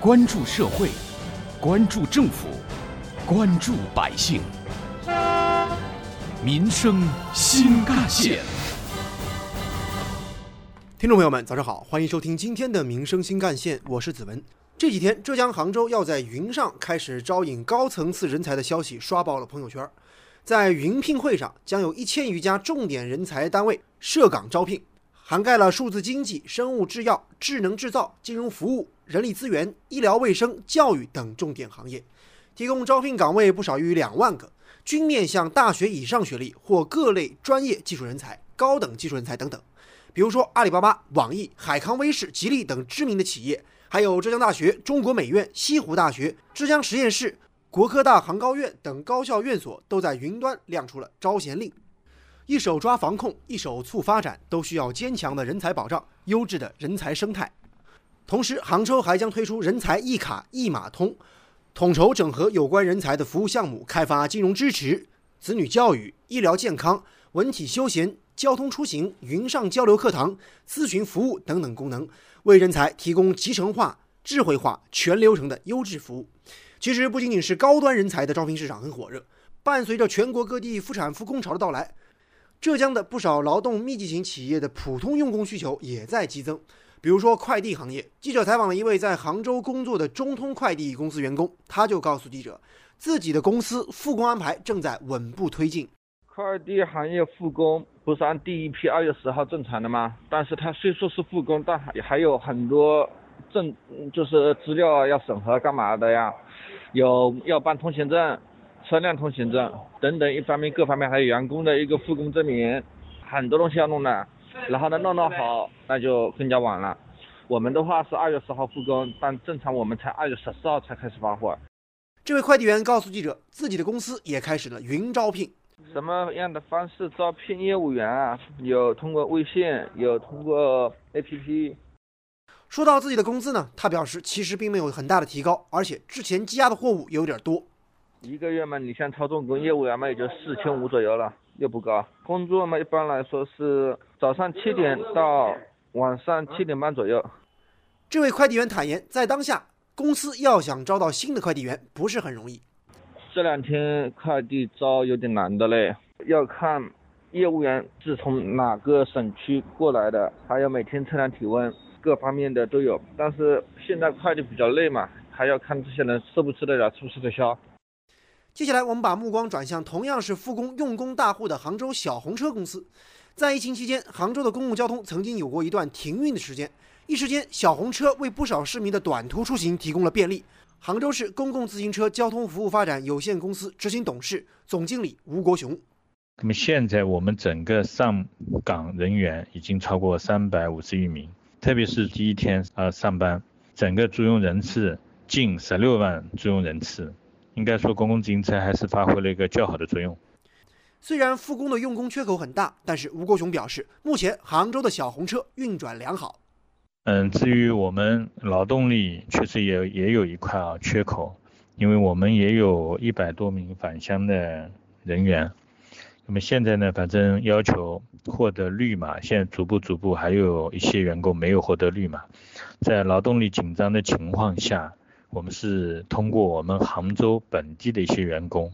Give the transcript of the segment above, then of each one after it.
关注社会，关注政府，关注百姓，民生新干线。听众朋友们，早上好，欢迎收听今天的《民生新干线》，我是子文。这几天，浙江杭州要在云上开始招引高层次人才的消息刷爆了朋友圈。在云聘会上，将有一千余家重点人才单位设岗招聘，涵盖了数字经济、生物制药、智能制造、金融服务、人力资源、医疗卫生、教育等重点行业，提供招聘岗位不少于两万个，均面向大学以上学历或各类专业技术人才、高等技术人才等等。比如说，阿里巴巴、网易、海康威视、吉利等知名的企业，还有浙江大学、中国美院、西湖大学、浙江实验室、国科大航高院等高校院所，都在云端亮出了招贤令。一手抓防控，一手促发展，都需要坚强的人才保障、优质的人才生态。同时，杭州还将推出人才一卡一码通，统筹整合有关人才的服务项目，开发金融支持、子女教育、医疗健康、文体休闲。交通出行、云上交流课堂、咨询服务等等功能，为人才提供集成化、智慧化、全流程的优质服务。其实，不仅仅是高端人才的招聘市场很火热，伴随着全国各地复产复工潮的到来，浙江的不少劳动密集型企业的普通用工需求也在激增。比如说快递行业，记者采访了一位在杭州工作的中通快递公司员工，他就告诉记者，自己的公司复工安排正在稳步推进。快递行业复工不是按第一批二月十号正常的吗？但是它虽说是复工，但还还有很多证，就是资料要审核干嘛的呀？有要办通行证、车辆通行证等等，一方面各方面还有员工的一个复工证明，很多东西要弄的。然后呢，弄弄好那就更加晚了。我们的话是二月十号复工，但正常我们才二月十四号才开始发货。这位快递员告诉记者，自己的公司也开始了云招聘。什么样的方式招聘业务员啊？有通过微信，有通过 APP。说到自己的工资呢，他表示其实并没有很大的提高，而且之前积压的货物有点多。一个月嘛，你像操纵工业务员嘛，也就四千五左右了，又不高。工作嘛，一般来说是早上七点到晚上七点半左右。这位快递员坦言，在当下，公司要想招到新的快递员不是很容易。这两天快递招有点难的嘞，要看业务员是从哪个省区过来的，还有每天测量体温，各方面的都有。但是现在快递比较累嘛，还要看这些人吃不吃得了，吃不吃得消。接下来我们把目光转向同样是复工用工大户的杭州小红车公司。在疫情期间，杭州的公共交通曾经有过一段停运的时间，一时间小红车为不少市民的短途出行提供了便利。杭州市公共自行车交通服务发展有限公司执行董事、总经理吴国雄。那么现在我们整个上岗人员已经超过三百五十余名，特别是第一天啊上班，整个租用人次近十六万租用人次，应该说公共自行车还是发挥了一个较好的作用。虽然复工的用工缺口很大，但是吴国雄表示，目前杭州的小红车运转良好。嗯，至于我们劳动力，确实也也有一块啊缺口，因为我们也有一百多名返乡的人员。那么现在呢，反正要求获得绿码，现在逐步逐步还有一些员工没有获得绿码。在劳动力紧张的情况下，我们是通过我们杭州本地的一些员工，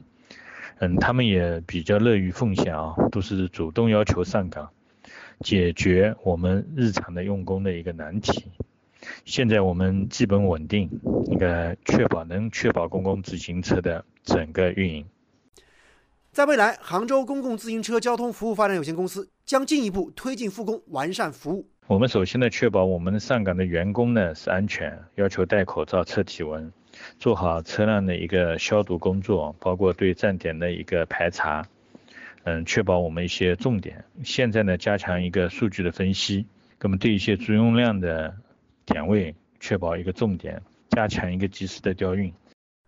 嗯，他们也比较乐于奉献啊，都是主动要求上岗。解决我们日常的用工的一个难题。现在我们基本稳定，应该确保能确保公共自行车的整个运营。在未来，杭州公共自行车交通服务发展有限公司将进一步推进复工，完善服务。我们首先呢，确保我们上岗的员工呢是安全，要求戴口罩、测体温，做好车辆的一个消毒工作，包括对站点的一个排查。嗯，确保我们一些重点。现在呢，加强一个数据的分析，那么对一些租用量的点位，确保一个重点，加强一个及时的调运。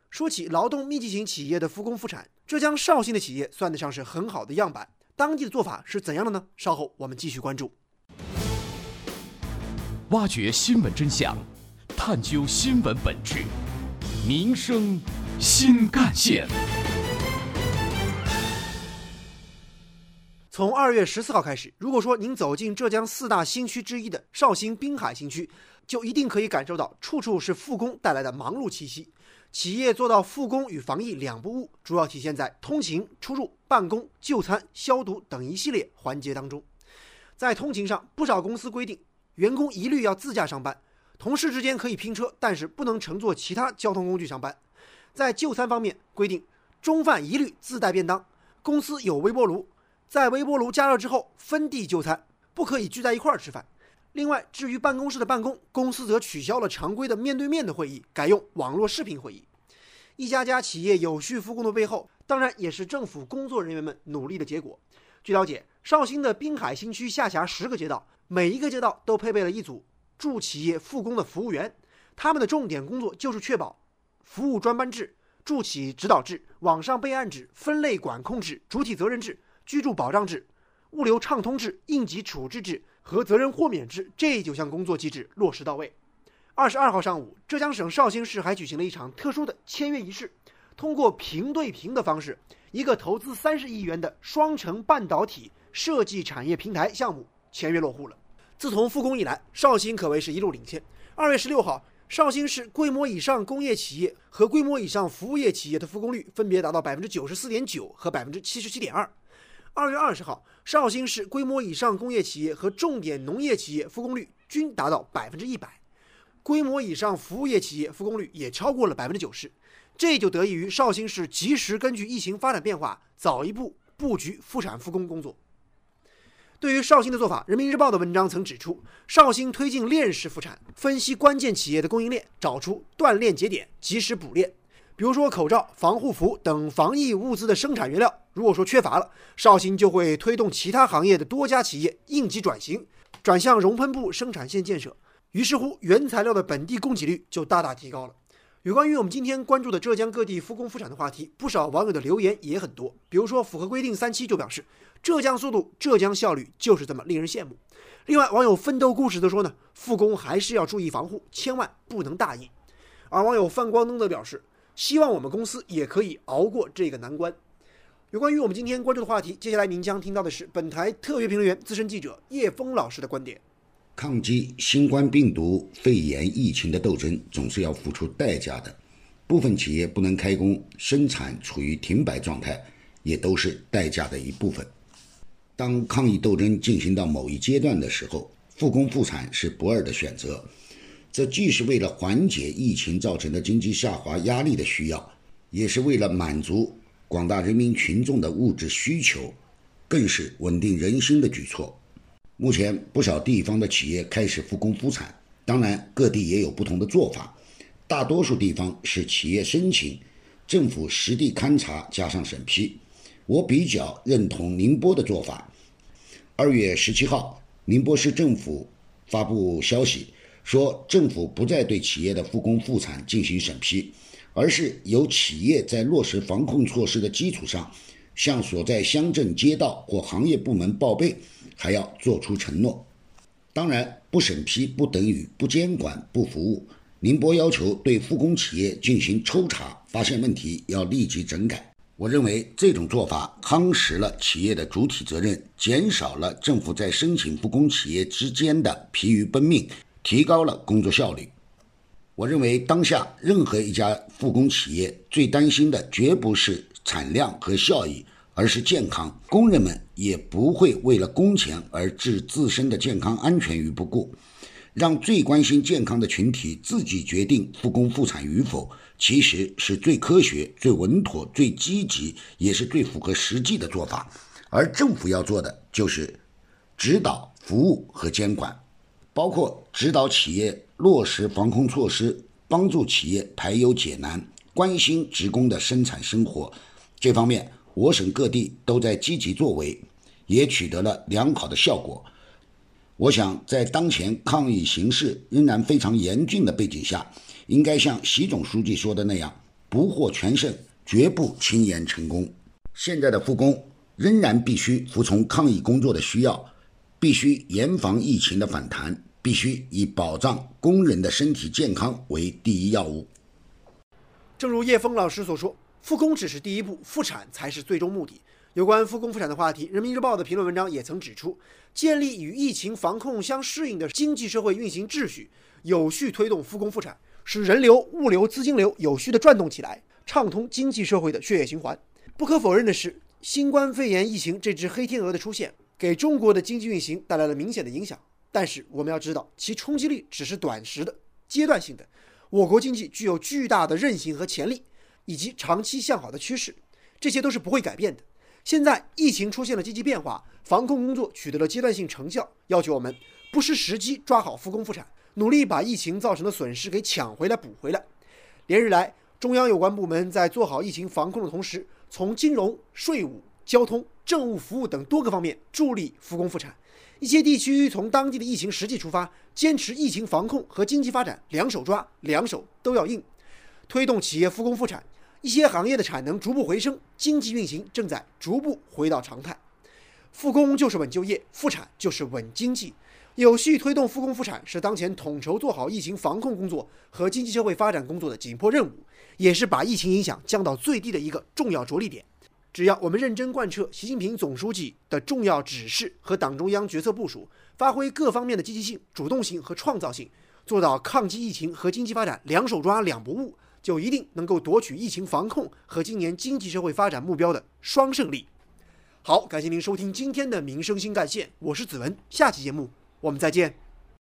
说起劳动密集型企业的复工复产，浙江绍兴的企业算得上是很好的样板。当地的做法是怎样的呢？稍后我们继续关注。挖掘新闻真相，探究新闻本质，民生新干线。从二月十四号开始，如果说您走进浙江四大新区之一的绍兴滨海新区，就一定可以感受到处处是复工带来的忙碌气息。企业做到复工与防疫两不误，主要体现在通勤、出入、办公、就餐、消毒等一系列环节当中。在通勤上，不少公司规定员工一律要自驾上班，同事之间可以拼车，但是不能乘坐其他交通工具上班。在就餐方面，规定中饭一律自带便当，公司有微波炉，在微波炉加热之后分地就餐，不可以聚在一块儿吃饭。另外，至于办公室的办公，公司则取消了常规的面对面的会议，改用网络视频会议。一家家企业有序复工的背后，当然也是政府工作人员们努力的结果。据了解，绍兴的滨海新区下辖十个街道，每一个街道都配备了一组驻企业复工的服务员，他们的重点工作就是确保服务专班制、驻企指导制、网上备案制、分类管控制、主体责任制、居住保障制、物流畅通制、应急处置制。和责任豁免制这九项工作机制落实到位。二十二号上午，浙江省绍兴市还举行了一场特殊的签约仪式，通过平对平的方式，一个投资三十亿元的双城半导体设计产业平台项目签约落户了。自从复工以来，绍兴可谓是一路领先。二月十六号，绍兴市规模以上工业企业和规模以上服务业企业的复工率分别达到百分之九十四点九和百分之七十七点二。二月二十号，绍兴市规模以上工业企业和重点农业企业复工率均达到百分之一百，规模以上服务业企业复工率也超过了百分之九十，这就得益于绍兴市及时根据疫情发展变化，早一步布局复产复工工作。对于绍兴的做法，人民日报的文章曾指出，绍兴推进链式复产，分析关键企业的供应链，找出断链节点，及时补链。比如说口罩、防护服等防疫物资的生产原料，如果说缺乏了，绍兴就会推动其他行业的多家企业应急转型，转向熔喷布生产线建设。于是乎，原材料的本地供给率就大大提高了。有关于我们今天关注的浙江各地复工复产的话题，不少网友的留言也很多。比如说，符合规定三七就表示，浙江速度、浙江效率就是这么令人羡慕。另外，网友奋斗故事则说呢，复工还是要注意防护，千万不能大意。而网友范光灯则表示。希望我们公司也可以熬过这个难关。有关于我们今天关注的话题，接下来您将听到的是本台特约评论员、资深记者叶峰老师的观点。抗击新冠病毒肺炎疫情的斗争总是要付出代价的，部分企业不能开工，生产处于停摆状态，也都是代价的一部分。当抗疫斗争进行到某一阶段的时候，复工复产是不二的选择。这既是为了缓解疫情造成的经济下滑压力的需要，也是为了满足广大人民群众的物质需求，更是稳定人心的举措。目前，不少地方的企业开始复工复产，当然各地也有不同的做法。大多数地方是企业申请，政府实地勘察加上审批。我比较认同宁波的做法。二月十七号，宁波市政府发布消息。说政府不再对企业的复工复产进行审批，而是由企业在落实防控措施的基础上，向所在乡镇街道或行业部门报备，还要做出承诺。当然，不审批不等于不监管不服务。宁波要求对复工企业进行抽查，发现问题要立即整改。我认为这种做法夯实了企业的主体责任，减少了政府在申请复工企业之间的疲于奔命。提高了工作效率。我认为，当下任何一家复工企业最担心的绝不是产量和效益，而是健康。工人们也不会为了工钱而置自身的健康安全于不顾。让最关心健康的群体自己决定复工复产与否，其实是最科学、最稳妥、最积极，也是最符合实际的做法。而政府要做的就是指导、服务和监管。包括指导企业落实防控措施，帮助企业排忧解难，关心职工的生产生活。这方面，我省各地都在积极作为，也取得了良好的效果。我想，在当前抗疫形势仍然非常严峻的背景下，应该像习总书记说的那样，不获全胜，绝不轻言成功。现在的复工仍然必须服从抗疫工作的需要。必须严防疫情的反弹，必须以保障工人的身体健康为第一要务。正如叶峰老师所说，复工只是第一步，复产才是最终目的。有关复工复产的话题，《人民日报》的评论文章也曾指出，建立与疫情防控相适应的经济社会运行秩序，有序推动复工复产，使人流、物流、资金流有序的转动起来，畅通经济社会的血液循环。不可否认的是，新冠肺炎疫情这只黑天鹅的出现，给中国的经济运行带来了明显的影响。但是我们要知道，其冲击力只是短时的、阶段性的。我国经济具有巨大的韧性和潜力，以及长期向好的趋势，这些都是不会改变的。现在疫情出现了积极变化，防控工作取得了阶段性成效，要求我们不失时机抓好复工复产，努力把疫情造成的损失给抢回来、补回来。连日来，中央有关部门在做好疫情防控的同时，从金融、税务、交通、政务服务等多个方面助力复工复产。一些地区从当地的疫情实际出发，坚持疫情防控和经济发展两手抓，两手都要硬，推动企业复工复产。一些行业的产能逐步回升，经济运行正在逐步回到常态。复工就是稳就业，复产就是稳经济。有序推动复工复产是当前统筹做好疫情防控工作和经济社会发展工作的紧迫任务，也是把疫情影响降到最低的一个重要着力点。只要我们认真贯彻习近平总书记的重要指示和党中央决策部署，发挥各方面的积极性、主动性和创造性，做到抗击疫情和经济发展两手抓、两不误，就一定能够夺取疫情防控和今年经济社会发展目标的双胜利。好，感谢您收听今天的民生新干线，我是子文，下期节目我们再见。